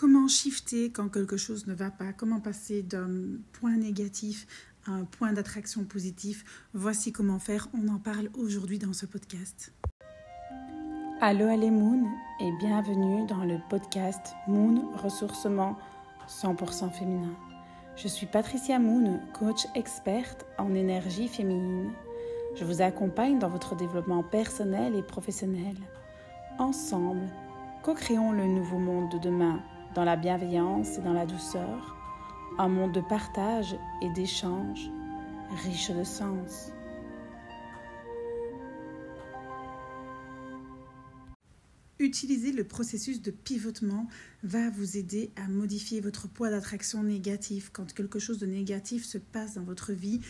Comment shifter quand quelque chose ne va pas Comment passer d'un point négatif à un point d'attraction positif Voici comment faire. On en parle aujourd'hui dans ce podcast. Allô, allez Moon et bienvenue dans le podcast Moon Ressourcement 100% féminin. Je suis Patricia Moon, coach experte en énergie féminine. Je vous accompagne dans votre développement personnel et professionnel. Ensemble, co-créons le nouveau monde de demain dans la bienveillance et dans la douceur, un monde de partage et d'échange riche de sens. Utiliser le processus de pivotement va vous aider à modifier votre poids d'attraction négatif quand quelque chose de négatif se passe dans votre vie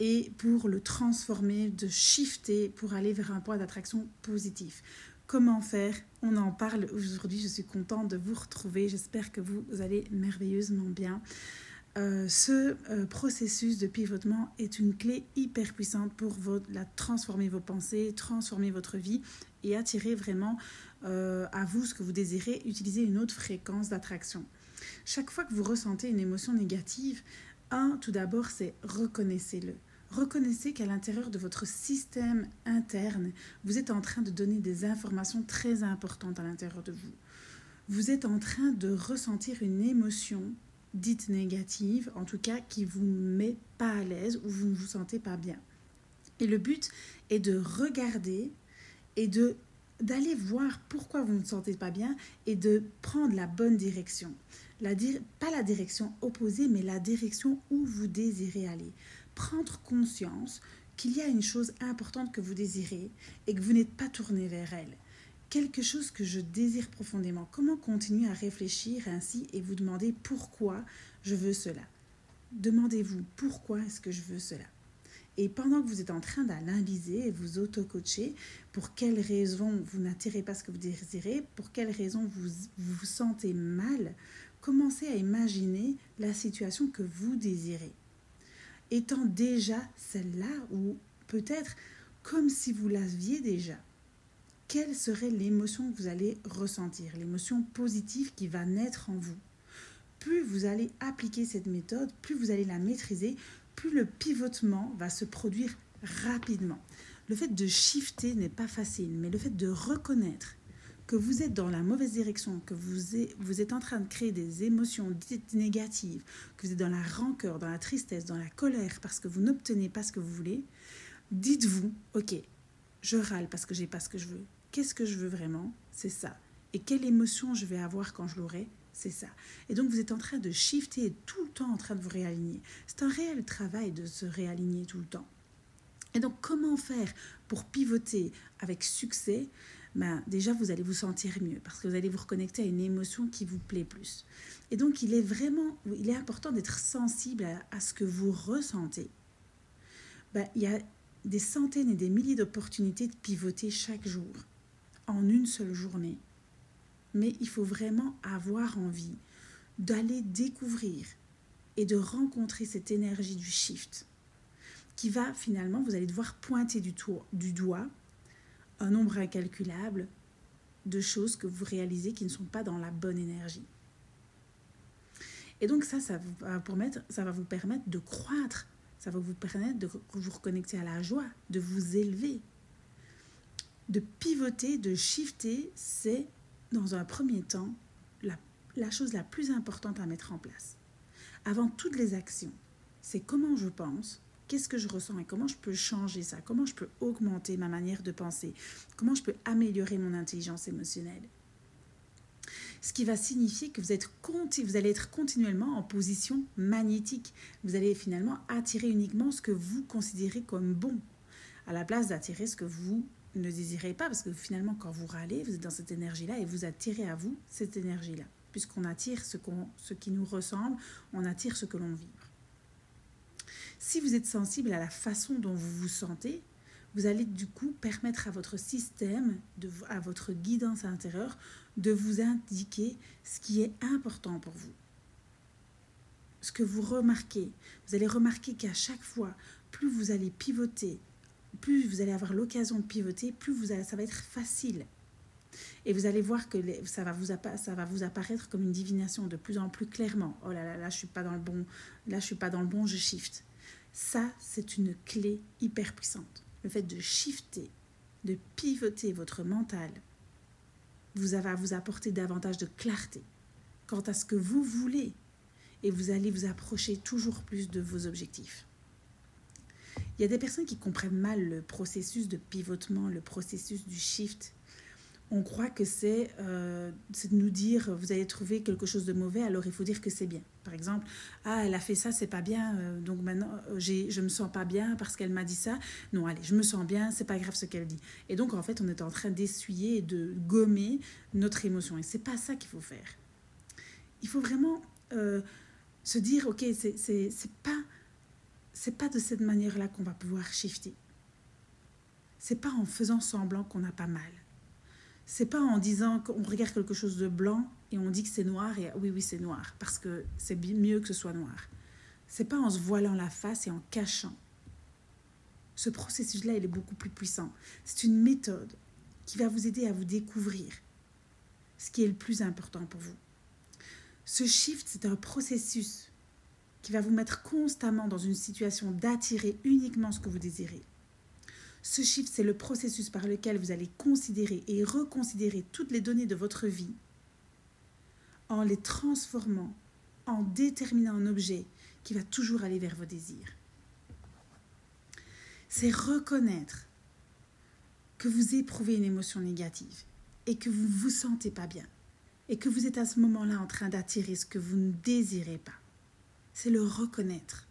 et pour le transformer, de shifter pour aller vers un poids d'attraction positif. Comment faire On en parle aujourd'hui. Je suis contente de vous retrouver. J'espère que vous allez merveilleusement bien. Euh, ce euh, processus de pivotement est une clé hyper puissante pour la, transformer vos pensées, transformer votre vie et attirer vraiment euh, à vous ce que vous désirez, utiliser une autre fréquence d'attraction. Chaque fois que vous ressentez une émotion négative, un, tout d'abord, c'est reconnaissez-le. Reconnaissez qu'à l'intérieur de votre système interne, vous êtes en train de donner des informations très importantes à l'intérieur de vous. Vous êtes en train de ressentir une émotion dite négative, en tout cas qui vous met pas à l'aise ou vous ne vous sentez pas bien. Et le but est de regarder et de d'aller voir pourquoi vous ne vous sentez pas bien et de prendre la bonne direction. Pas la direction opposée, mais la direction où vous désirez aller prendre conscience qu'il y a une chose importante que vous désirez et que vous n'êtes pas tourné vers elle. Quelque chose que je désire profondément. Comment continuer à réfléchir ainsi et vous demander pourquoi je veux cela? Demandez-vous pourquoi est-ce que je veux cela? Et pendant que vous êtes en train d'analyser et vous auto-coacher, pour quelles raisons vous n'attirez pas ce que vous désirez, pour quelles raisons vous vous sentez mal, commencez à imaginer la situation que vous désirez étant déjà celle-là, ou peut-être comme si vous l'aviez déjà, quelle serait l'émotion que vous allez ressentir, l'émotion positive qui va naître en vous? Plus vous allez appliquer cette méthode, plus vous allez la maîtriser, plus le pivotement va se produire rapidement. Le fait de shifter n'est pas facile, mais le fait de reconnaître que vous êtes dans la mauvaise direction, que vous vous êtes en train de créer des émotions dites négatives, que vous êtes dans la rancœur, dans la tristesse, dans la colère parce que vous n'obtenez pas ce que vous voulez, dites-vous, ok, je râle parce que j'ai pas ce que je veux. Qu'est-ce que je veux vraiment? C'est ça. Et quelle émotion je vais avoir quand je l'aurai? C'est ça. Et donc vous êtes en train de shifter, tout le temps en train de vous réaligner. C'est un réel travail de se réaligner tout le temps. Et donc comment faire pour pivoter avec succès? Ben, déjà vous allez vous sentir mieux parce que vous allez vous reconnecter à une émotion qui vous plaît plus. Et donc il est vraiment, il est important d'être sensible à, ce que vous ressentez. Ben, il y a des centaines et des milliers d'opportunités de pivoter chaque jour, en une seule journée. Mais il faut vraiment avoir envie d'aller découvrir et de rencontrer cette énergie du shift qui va finalement, vous allez devoir pointer du, du doigt un nombre incalculable de choses que vous réalisez qui ne sont pas dans la bonne énergie. Et donc ça, ça va, permettre, ça va vous permettre de croître, ça va vous permettre de vous reconnecter à la joie, de vous élever, de pivoter, de shifter, c'est dans un premier temps la, la chose la plus importante à mettre en place. Avant toutes les actions, c'est comment je pense, qu'est-ce que je ressens et comment je peux changer ça, comment je peux augmenter ma manière de penser, comment je peux améliorer mon intelligence émotionnelle? Ce qui va signifier que vous, êtes, vous allez être continuellement en position magnétique. Vous allez finalement attirer uniquement ce que vous considérez comme bon, à la place d'attirer ce que vous ne désirez pas, parce que finalement, quand vous râlez, vous êtes dans cette énergie-là et vous attirez à vous cette énergie-là. Puisqu'on attire ce, ce qui nous ressemble, on attire ce que l'on vit. Si vous êtes sensible à la façon dont vous vous sentez, vous allez du coup permettre à votre système, à votre guidance intérieure, de vous indiquer ce qui est important pour vous. Ce que vous remarquez, vous allez remarquer qu'à chaque fois, plus vous allez pivoter, plus vous allez avoir l'occasion de pivoter, plus ça va être facile. Et vous allez voir que ça, va vous ça va vous apparaître comme une divination de plus en plus clairement. Oh là là, là je suis pas dans le bon, là je suis pas dans le bon, je shift. Ça, c'est une clé hyper puissante. Le fait de shifter, de pivoter votre mental, vous va vous apporter davantage de clarté quant à ce que vous voulez et vous allez vous approcher toujours plus de vos objectifs. Il y a des personnes qui comprennent mal le processus de pivotement, le processus du shift on croit que euh, c'est de nous dire vous allez trouver quelque chose de mauvais, alors il faut dire que c'est bien. Par exemple, ah, elle a fait ça, c'est pas bien, euh, donc maintenant euh, je me sens pas bien parce qu'elle m'a dit ça. Non, allez, je me sens bien, c'est pas grave ce qu'elle dit. Et donc en fait, on est en train d'essuyer et de gommer notre émotion. Et c'est pas ça qu'il faut faire. Il faut vraiment se dire ok, c'est pas pas de cette manière-là qu'on va pouvoir shifter. C'est pas en faisant semblant qu'on n'a pas mal c'est pas en disant qu'on regarde quelque chose de blanc et on dit que c'est noir et oui oui c'est noir parce que c'est mieux que ce soit noir. C'est pas en se voilant la face et en cachant. Ce processus-là, il est beaucoup plus puissant. C'est une méthode qui va vous aider à vous découvrir ce qui est le plus important pour vous. Ce shift, c'est un processus qui va vous mettre constamment dans une situation d'attirer uniquement ce que vous désirez. Ce chiffre, c'est le processus par lequel vous allez considérer et reconsidérer toutes les données de votre vie en les transformant, en déterminant un objet qui va toujours aller vers vos désirs. C'est reconnaître que vous éprouvez une émotion négative et que vous ne vous sentez pas bien et que vous êtes à ce moment-là en train d'attirer ce que vous ne désirez pas. C'est le reconnaître.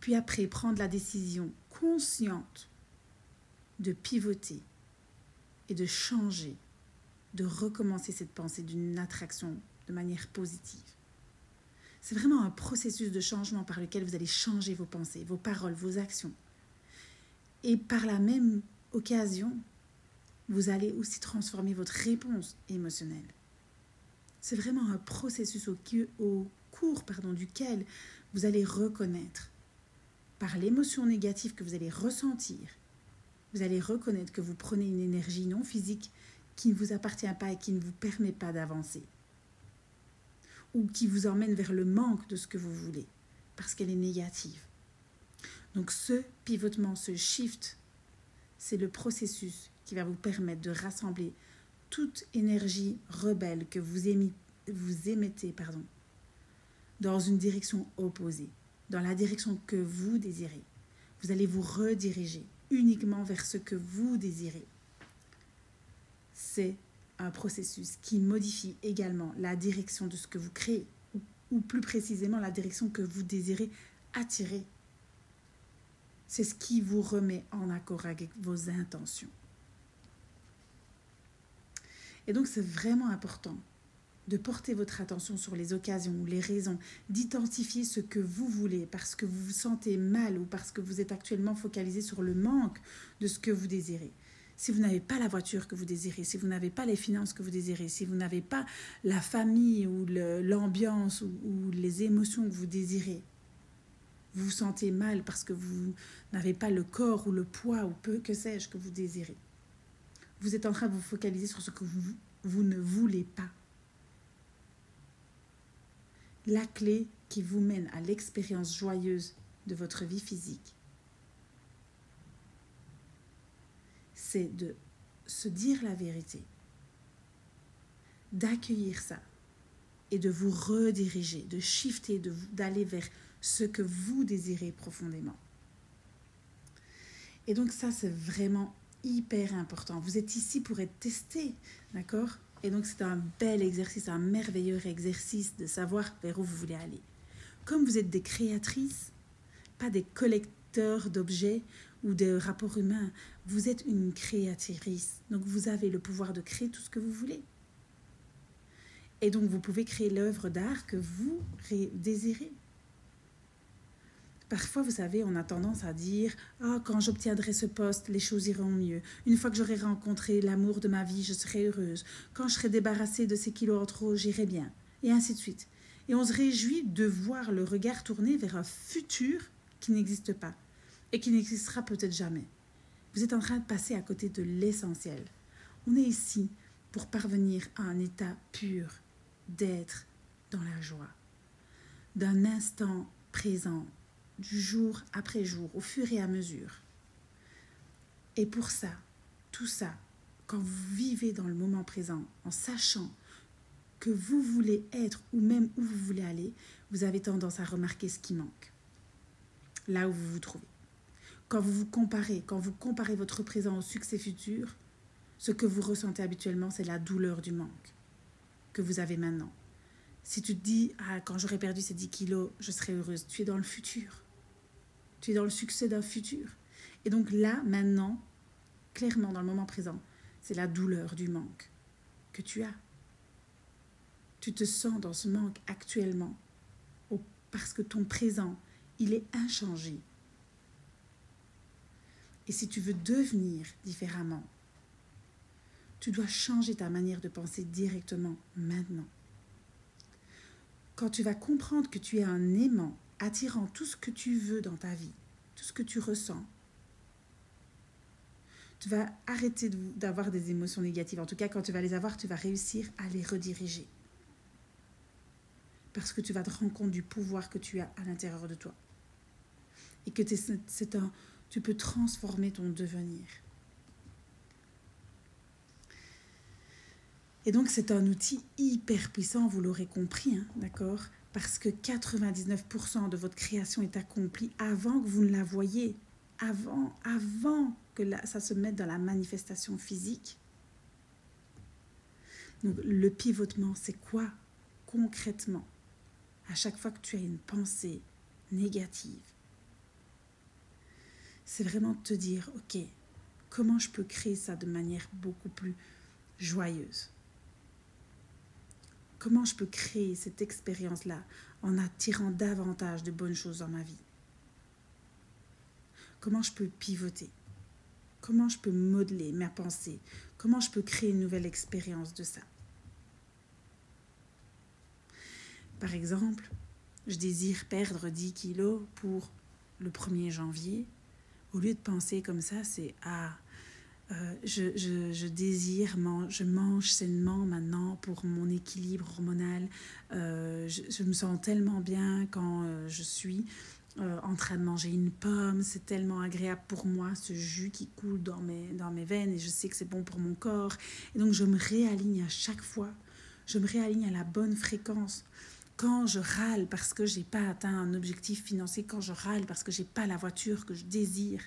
Puis après, prendre la décision consciente de pivoter et de changer, de recommencer cette pensée d'une attraction de manière positive. C'est vraiment un processus de changement par lequel vous allez changer vos pensées, vos paroles, vos actions. Et par la même occasion, vous allez aussi transformer votre réponse émotionnelle. C'est vraiment un processus au, cours duquel vous allez reconnaître par l'émotion négative que vous allez ressentir vous allez reconnaître que vous prenez une énergie non physique qui ne vous appartient pas et qui ne vous permet pas d'avancer. Ou qui vous emmène vers le manque de ce que vous voulez, parce qu'elle est négative. Donc ce pivotement, ce shift, c'est le processus qui va vous permettre de rassembler toute énergie rebelle que vous, émettez, pardon, dans une direction opposée, dans la direction que vous désirez. Vous allez vous rediriger uniquement vers ce que vous désirez. C'est un processus qui modifie également la direction de ce que vous créez, ou, plus précisément la direction que vous désirez attirer. C'est ce qui vous remet en accord avec vos intentions. Et donc c'est vraiment important de porter votre attention sur les occasions ou les raisons, d'identifier ce que vous voulez parce que vous vous sentez mal ou parce que vous êtes actuellement focalisé sur le manque de ce que vous désirez. Si vous n'avez pas la voiture que vous désirez, si vous n'avez pas les finances que vous désirez, si vous n'avez pas la famille ou l'ambiance ou, les émotions que vous désirez, vous vous sentez mal parce que vous n'avez pas le corps ou le poids ou peu que sais-je que vous désirez. Vous êtes en train de vous focaliser sur ce que vous ne voulez pas la clé qui vous mène à l'expérience joyeuse de votre vie physique. C'est de se dire la vérité, d'accueillir ça et de vous rediriger, de shifter, d'aller vers ce que vous désirez profondément. Et donc ça, c'est vraiment hyper important. Vous êtes ici pour être testé, d'accord? Et donc c'est un bel exercice, un merveilleux exercice de savoir vers où vous voulez aller. Comme vous êtes des créatrices, pas des collecteurs d'objets ou de rapports humains, vous êtes une créatrice. Donc vous avez le pouvoir de créer tout ce que vous voulez. Et donc vous pouvez créer l'œuvre d'art que vous désirez. Parfois, vous savez, on a tendance à dire Ah, quand j'obtiendrai ce poste, les choses iront mieux. Une fois que j'aurai rencontré l'amour de ma vie, je serai heureuse. Quand je serai débarrassée de ces kilos en trop, j'irai bien. Et ainsi de suite. Et on se réjouit de voir le regard tourné vers un futur qui n'existe pas et qui n'existera peut-être jamais. Vous êtes en train de passer à côté de l'essentiel. On est ici pour parvenir à un état pur d'être dans la joie, d'un instant présent, du jour après jour, au fur et à mesure. Et pour ça, tout ça, quand vous vivez dans le moment présent, en sachant que vous voulez être ou même où vous voulez aller, vous avez tendance à remarquer ce qui manque, là où vous vous trouvez. Quand vous vous comparez, quand vous comparez votre présent au succès futur, ce que vous ressentez habituellement, c'est la douleur du manque que vous avez maintenant. Si tu te dis, ah, quand j'aurai perdu ces 10 kilos, je serai heureuse, tu es dans le futur. Tu es dans le succès d'un futur. Et donc là, maintenant, clairement, dans le moment présent, c'est la douleur du manque que tu as. Tu te sens dans ce manque actuellement parce que ton présent, il est inchangé. Et si tu veux devenir différemment, tu dois changer ta manière de penser directement maintenant. Quand tu vas comprendre que tu es un aimant attirant tout ce que tu veux dans ta vie, tout ce que tu ressens, tu vas arrêter d'avoir des émotions négatives. En tout cas, quand tu vas les avoir, tu vas réussir à les rediriger. Parce que tu vas te rendre compte du pouvoir que tu as à l'intérieur de toi. Et que c'est un, tu peux transformer ton devenir. Et donc c'est un outil hyper puissant, vous l'aurez compris, hein, d'accord? Parce que 99% de votre création est accomplie avant que vous ne la voyez, avant, avant que ça se mette dans la manifestation physique. Donc le pivotement, c'est quoi concrètement? À chaque fois que tu as une pensée négative, c'est vraiment te dire, ok, comment je peux créer ça de manière beaucoup plus joyeuse? Comment je peux créer cette expérience-là en attirant davantage de bonnes choses dans ma vie? Comment je peux pivoter? Comment je peux modeler ma pensée? Comment je peux créer une nouvelle expérience de ça? Par exemple, je désire perdre 10 kilos pour le 1er janvier. Au lieu de penser comme ça, c'est Ah, euh, je, je, désire, je mange sainement maintenant pour mon équilibre hormonal. Euh, je, me sens tellement bien quand euh, je suis en train de manger une pomme. C'est tellement agréable pour moi, ce jus qui coule dans mes, dans mes veines et je sais que c'est bon pour mon corps. Et donc je me réaligne à chaque fois. Je me réaligne à la bonne fréquence. Quand je râle parce que j'ai pas atteint un objectif financier, quand je râle parce que j'ai pas la voiture que je désire,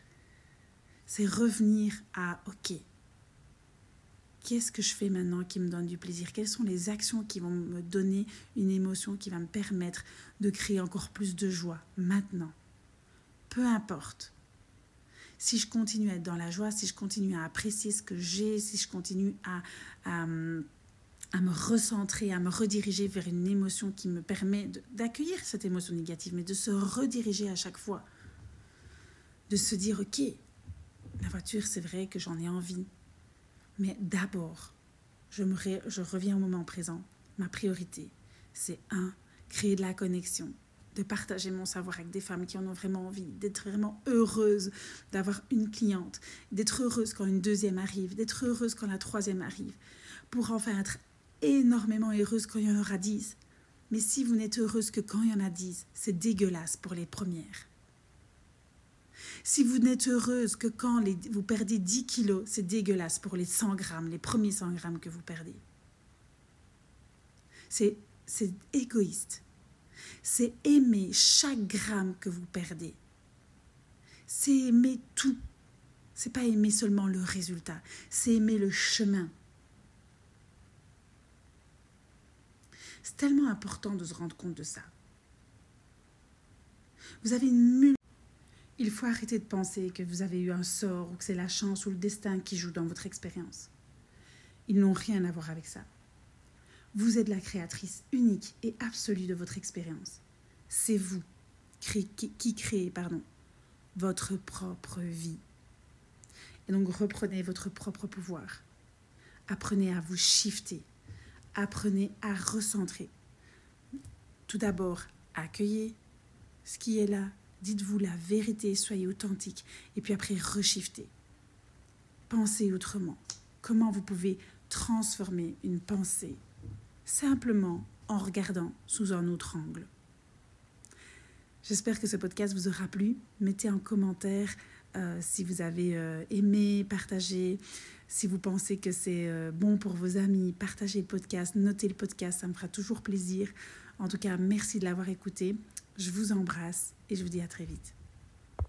c'est revenir à OK. Qu'est-ce que je fais maintenant qui me donne du plaisir? Quelles sont les actions qui vont me donner une émotion qui va me permettre de créer encore plus de joie maintenant? Peu importe. Si je continue à être dans la joie, si je continue à apprécier ce que j'ai, si je continue à, à, me recentrer, à me rediriger vers une émotion qui me permet d'accueillir cette émotion négative, mais de se rediriger à chaque fois, de se dire, ok, la voiture, c'est vrai que j'en ai envie. Mais d'abord, je, reviens au moment présent. Ma priorité, c'est un, créer de la connexion, de partager mon savoir avec des femmes qui en ont vraiment envie, d'être vraiment heureuse d'avoir une cliente, d'être heureuse quand une deuxième arrive, d'être heureuse quand la troisième arrive, pour enfin être énormément heureuse quand il y en aura dix. Mais si vous n'êtes heureuse que quand il y en a dix, c'est dégueulasse pour les premières. Si vous n'êtes heureuse que quand vous perdez 10 kilos, c'est dégueulasse pour les 100 grammes, les premiers 100 grammes que vous perdez. C'est égoïste. C'est aimer chaque gramme que vous perdez. C'est aimer tout. C'est pas aimer seulement le résultat, c'est aimer le chemin. C'est tellement important de se rendre compte de ça. Vous avez une il faut arrêter de penser que vous avez eu un sort ou que c'est la chance ou le destin qui joue dans votre expérience. Ils n'ont rien à voir avec ça. Vous êtes la créatrice unique et absolue de votre expérience. C'est vous qui créez pardon, votre propre vie. Et donc reprenez votre propre pouvoir. Apprenez à vous shifter. Apprenez à recentrer. Tout d'abord, accueillez ce qui est là, Dites-vous la vérité, soyez authentique. Et puis après, reshiftez. Pensez autrement. Comment vous pouvez transformer une pensée simplement en regardant sous un autre angle? J'espère que ce podcast vous aura plu. Mettez en commentaire euh, si vous avez euh, aimé, partagé, si vous pensez que c'est euh, bon pour vos amis, partagez le podcast, notez le podcast, ça me fera toujours plaisir. En tout cas, merci de l'avoir écouté. Je vous embrasse et je vous dis à très vite.